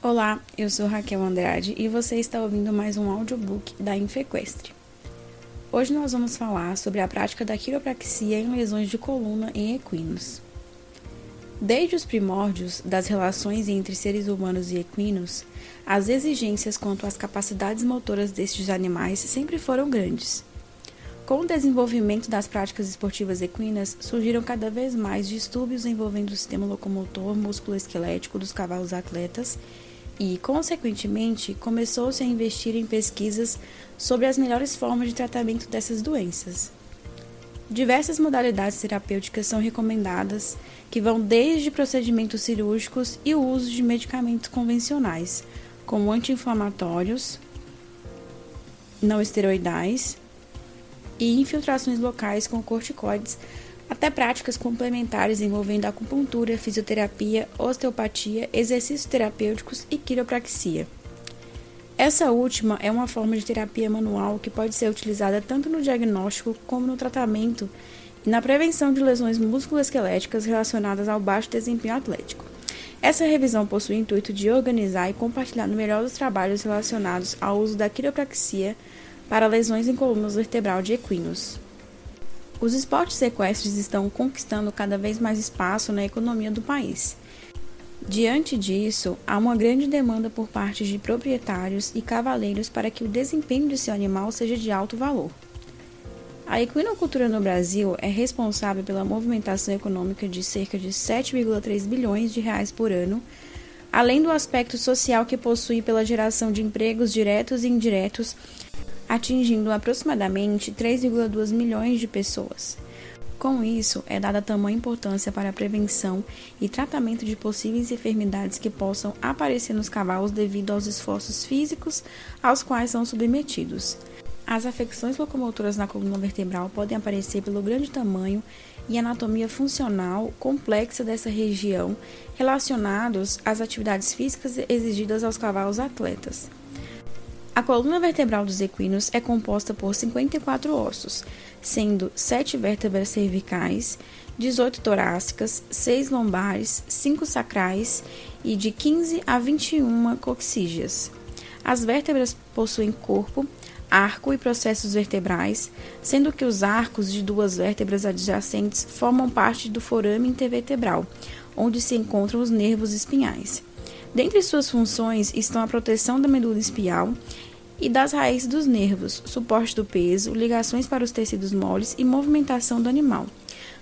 Olá, eu sou Raquel Andrade e você está ouvindo mais um audiobook da Infequestre. Hoje nós vamos falar sobre a prática da quiropraxia em lesões de coluna em equinos. Desde os primórdios das relações entre seres humanos e equinos, as exigências quanto às capacidades motoras destes animais sempre foram grandes. Com o desenvolvimento das práticas esportivas equinas, surgiram cada vez mais distúrbios envolvendo o sistema locomotor músculo-esquelético dos cavalos atletas e, consequentemente, começou-se a investir em pesquisas sobre as melhores formas de tratamento dessas doenças. Diversas modalidades terapêuticas são recomendadas, que vão desde procedimentos cirúrgicos e o uso de medicamentos convencionais, como anti-inflamatórios, não esteroidais e infiltrações locais com corticoides até práticas complementares envolvendo acupuntura, fisioterapia, osteopatia, exercícios terapêuticos e quiropraxia. Essa última é uma forma de terapia manual que pode ser utilizada tanto no diagnóstico como no tratamento e na prevenção de lesões musculoesqueléticas relacionadas ao baixo desempenho atlético. Essa revisão possui o intuito de organizar e compartilhar no melhor os trabalhos relacionados ao uso da quiropraxia para lesões em colunas vertebral de equinos. Os esportes equestres estão conquistando cada vez mais espaço na economia do país. Diante disso, há uma grande demanda por parte de proprietários e cavaleiros para que o desempenho de seu animal seja de alto valor. A equinocultura no Brasil é responsável pela movimentação econômica de cerca de 7,3 bilhões de reais por ano, além do aspecto social que possui pela geração de empregos diretos e indiretos atingindo aproximadamente 3,2 milhões de pessoas. Com isso, é dada tamanha importância para a prevenção e tratamento de possíveis enfermidades que possam aparecer nos cavalos devido aos esforços físicos aos quais são submetidos. As afecções locomotoras na coluna vertebral podem aparecer pelo grande tamanho e anatomia funcional complexa dessa região relacionados às atividades físicas exigidas aos cavalos atletas. A coluna vertebral dos equinos é composta por 54 ossos, sendo 7 vértebras cervicais, 18 torácicas, 6 lombares, 5 sacrais e de 15 a 21 coxígeas. As vértebras possuem corpo, arco e processos vertebrais, sendo que os arcos de duas vértebras adjacentes formam parte do forame intervertebral, onde se encontram os nervos espinhais. Dentre suas funções estão a proteção da medula espial e das raízes dos nervos, suporte do peso, ligações para os tecidos moles e movimentação do animal.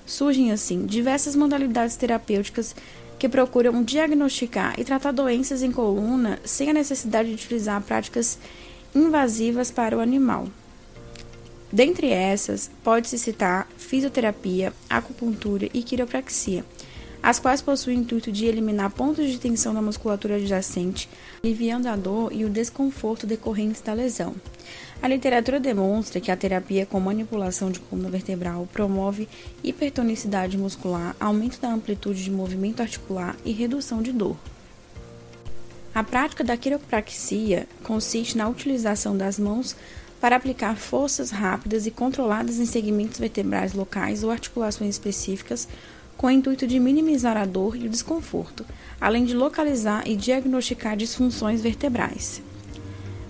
Surgem, assim, diversas modalidades terapêuticas que procuram diagnosticar e tratar doenças em coluna sem a necessidade de utilizar práticas invasivas para o animal. Dentre essas, pode-se citar fisioterapia, acupuntura e quiropraxia, as quais possuem o intuito de eliminar pontos de tensão na musculatura adjacente, aliviando a dor e o desconforto decorrentes da lesão. A literatura demonstra que a terapia com manipulação de coluna vertebral promove hipertonicidade muscular, aumento da amplitude de movimento articular e redução de dor. A prática da quiropraxia consiste na utilização das mãos para aplicar forças rápidas e controladas em segmentos vertebrais locais ou articulações específicas com o intuito de minimizar a dor e o desconforto, além de localizar e diagnosticar disfunções vertebrais.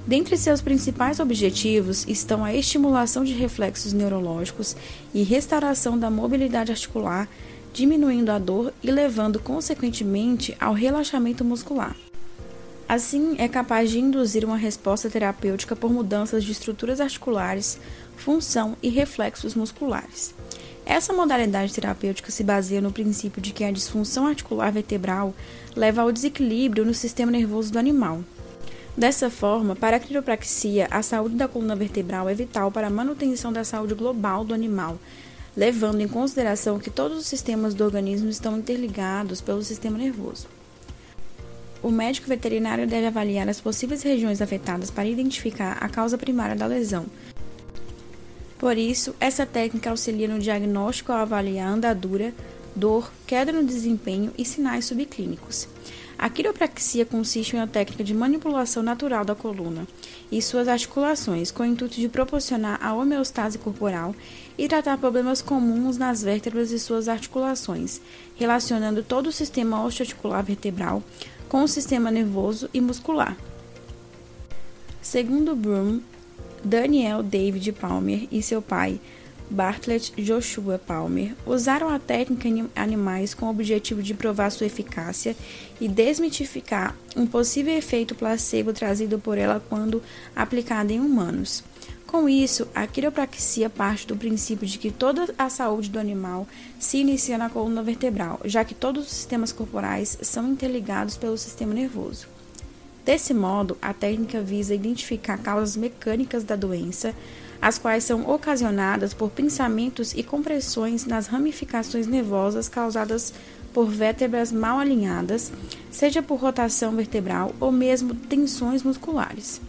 Dentre seus principais objetivos estão a estimulação de reflexos neurológicos e restauração da mobilidade articular, diminuindo a dor e levando consequentemente ao relaxamento muscular. Assim, é capaz de induzir uma resposta terapêutica por mudanças de estruturas articulares, função e reflexos musculares. Essa modalidade terapêutica se baseia no princípio de que a disfunção articular vertebral leva ao desequilíbrio no sistema nervoso do animal. Dessa forma, para a quiropraxia, a saúde da coluna vertebral é vital para a manutenção da saúde global do animal, levando em consideração que todos os sistemas do organismo estão interligados pelo sistema nervoso. O médico veterinário deve avaliar as possíveis regiões afetadas para identificar a causa primária da lesão, por isso, essa técnica auxilia no diagnóstico ao avaliar andadura, dor, queda no desempenho e sinais subclínicos. A quiropraxia consiste em uma técnica de manipulação natural da coluna e suas articulações, com o intuito de proporcionar a homeostase corporal e tratar problemas comuns nas vértebras e suas articulações, relacionando todo o sistema osteoarticular vertebral com o sistema nervoso e muscular. Segundo Broom, Daniel David Palmer e seu pai, Bartlett Joshua Palmer, usaram a técnica em animais com o objetivo de provar sua eficácia e desmitificar um possível efeito placebo trazido por ela quando aplicada em humanos. Com isso, a quiropraxia parte do princípio de que toda a saúde do animal se inicia na coluna vertebral, já que todos os sistemas corporais são interligados pelo sistema nervoso. Desse modo, a técnica visa identificar causas mecânicas da doença, as quais são ocasionadas por pensamentos e compressões nas ramificações nervosas causadas por vértebras mal alinhadas, seja por rotação vertebral ou mesmo tensões musculares.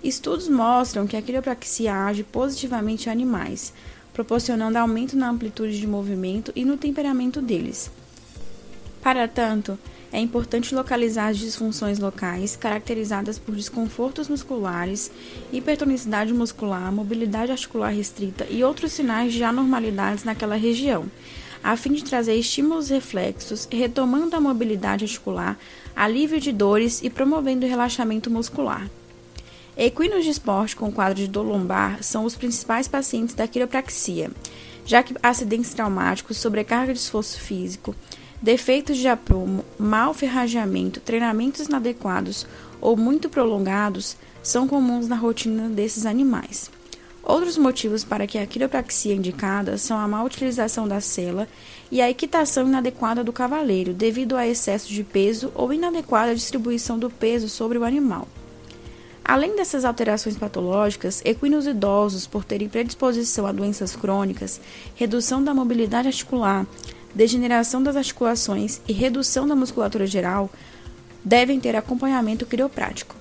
Estudos mostram que a quiropraxia age positivamente em animais, proporcionando aumento na amplitude de movimento e no temperamento deles. Para tanto, é importante localizar as disfunções locais, caracterizadas por desconfortos musculares, hipertonicidade muscular, mobilidade articular restrita e outros sinais de anormalidades naquela região, a fim de trazer estímulos reflexos, retomando a mobilidade articular, alívio de dores e promovendo o relaxamento muscular. Equinos de esporte com quadro de dor lombar são os principais pacientes da quiropraxia, já que acidentes traumáticos, sobrecarga de esforço físico, defeitos de aprumo, mau ferrageamento, treinamentos inadequados ou muito prolongados são comuns na rotina desses animais. Outros motivos para que a quiropraxia indicada são a má utilização da sela e a equitação inadequada do cavaleiro, devido a excesso de peso ou inadequada distribuição do peso sobre o animal. Além dessas alterações patológicas, equinos idosos, por terem predisposição a doenças crônicas, redução da mobilidade articular, degeneração das articulações e redução da musculatura geral devem ter acompanhamento quiroprático.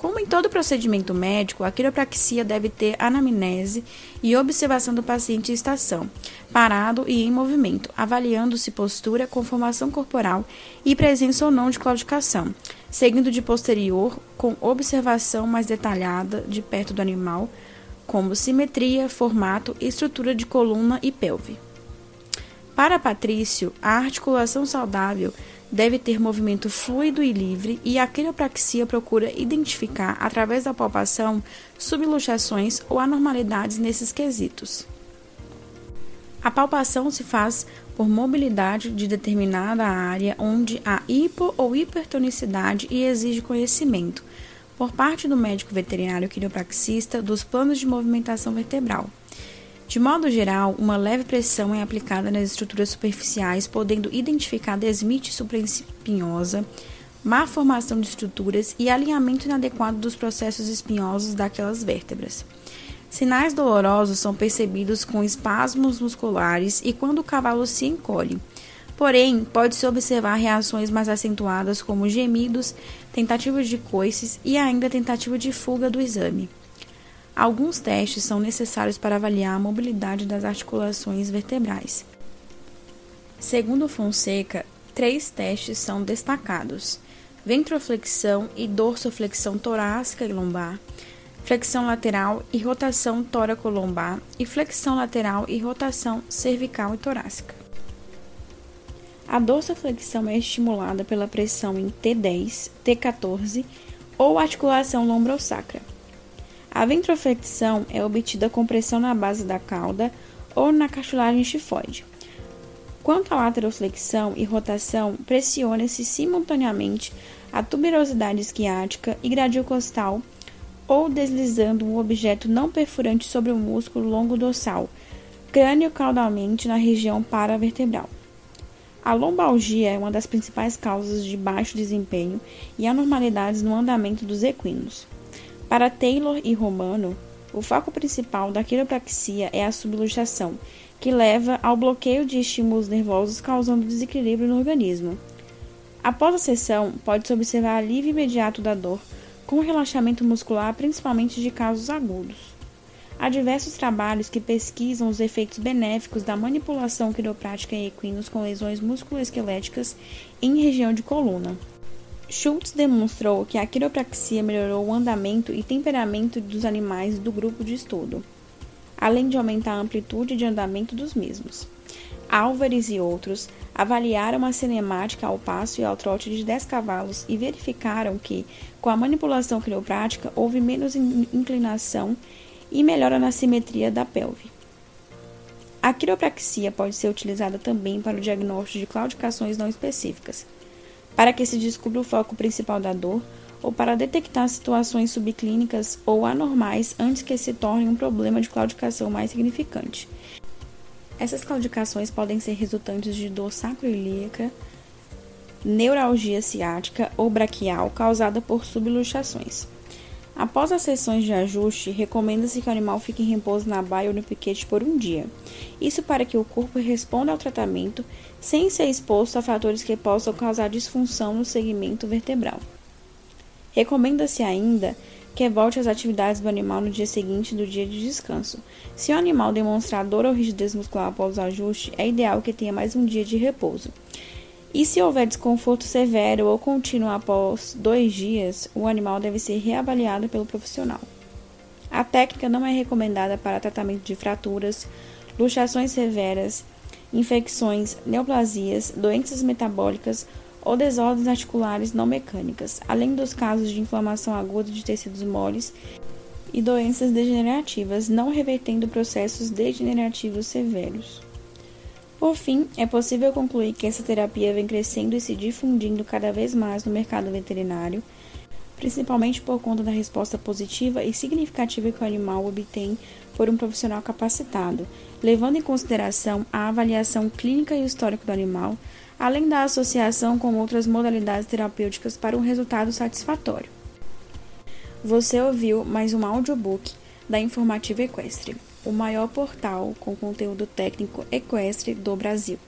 Como em todo procedimento médico, a quiropraxia deve ter anamnese e observação do paciente em estação, parado e em movimento, avaliando-se postura, conformação corporal e presença ou não de claudicação, seguindo de posterior com observação mais detalhada de perto do animal, como simetria, formato e estrutura de coluna e pelve. Para Patrício, a articulação saudável deve ter movimento fluido e livre e a quiropraxia procura identificar, através da palpação, subluxações ou anormalidades nesses quesitos. A palpação se faz por mobilidade de determinada área onde há hipo ou hipertonicidade e exige conhecimento, por parte do médico veterinário quiropraxista, dos planos de movimentação vertebral. De modo geral, uma leve pressão é aplicada nas estruturas superficiais, podendo identificar desmite supraespinhosa, má formação de estruturas e alinhamento inadequado dos processos espinhosos daquelas vértebras. Sinais dolorosos são percebidos com espasmos musculares e quando o cavalo se encolhe. Porém, pode-se observar reações mais acentuadas como gemidos, tentativas de coices e ainda tentativa de fuga do exame. Alguns testes são necessários para avaliar a mobilidade das articulações vertebrais. Segundo Fonseca, três testes são destacados: ventroflexão e dorsoflexão torácica e lombar, flexão lateral e rotação tóraco-lombar e flexão lateral e rotação cervical e torácica. A dorsoflexão é estimulada pela pressão em T10, T14 ou articulação lombrosacra. A ventroflexão é obtida com pressão na base da cauda ou na cartilagem chifoide. Quanto à lateroflexão e rotação, pressiona-se simultaneamente a tuberosidade esquiática e gradil costal ou deslizando um objeto não perfurante sobre o músculo longo dorsal, crânio caudalmente na região paravertebral. A lombalgia é uma das principais causas de baixo desempenho e anormalidades no andamento dos equinos. Para Taylor e Romano, o foco principal da quiropraxia é a subluxação, que leva ao bloqueio de estímulos nervosos causando desequilíbrio no organismo. Após a sessão, pode-se observar alívio imediato da dor, com relaxamento muscular, principalmente de casos agudos. Há diversos trabalhos que pesquisam os efeitos benéficos da manipulação quiroprática em equinos com lesões musculoesqueléticas em região de coluna. Schultz demonstrou que a quiropraxia melhorou o andamento e temperamento dos animais do grupo de estudo, além de aumentar a amplitude de andamento dos mesmos. Álvares e outros avaliaram a cinemática ao passo e ao trote de 10 cavalos e verificaram que, com a manipulação quiroprática, houve menos inclinação e melhora na simetria da pelve. A quiropraxia pode ser utilizada também para o diagnóstico de claudicações não específicas, para que se descubra o foco principal da dor ou para detectar situações subclínicas ou anormais antes que se torne um problema de claudicação mais significante. Essas claudicações podem ser resultantes de dor sacroilíaca, neuralgia ciática ou braquial causada por subluxações. Após as sessões de ajuste, recomenda-se que o animal fique em repouso na baia ou no piquete por um dia. Isso para que o corpo responda ao tratamento sem ser exposto a fatores que possam causar disfunção no segmento vertebral. Recomenda-se ainda que volte às atividades do animal no dia seguinte do dia de descanso. Se o animal demonstrar dor ou rigidez muscular após o ajuste, é ideal que tenha mais um dia de repouso. E se houver desconforto severo ou contínuo após dois dias, o animal deve ser reavaliado pelo profissional. A técnica não é recomendada para tratamento de fraturas, luxações severas, infecções, neoplasias, doenças metabólicas ou desordens articulares não mecânicas, além dos casos de inflamação aguda de tecidos moles e doenças degenerativas, não revertendo processos degenerativos severos. Por fim, é possível concluir que essa terapia vem crescendo e se difundindo cada vez mais no mercado veterinário, principalmente por conta da resposta positiva e significativa que o animal obtém por um profissional capacitado, levando em consideração a avaliação clínica e histórico do animal, além da associação com outras modalidades terapêuticas para um resultado satisfatório. Você ouviu mais um audiobook da Informativa Equestre, o maior portal com conteúdo técnico equestre do Brasil.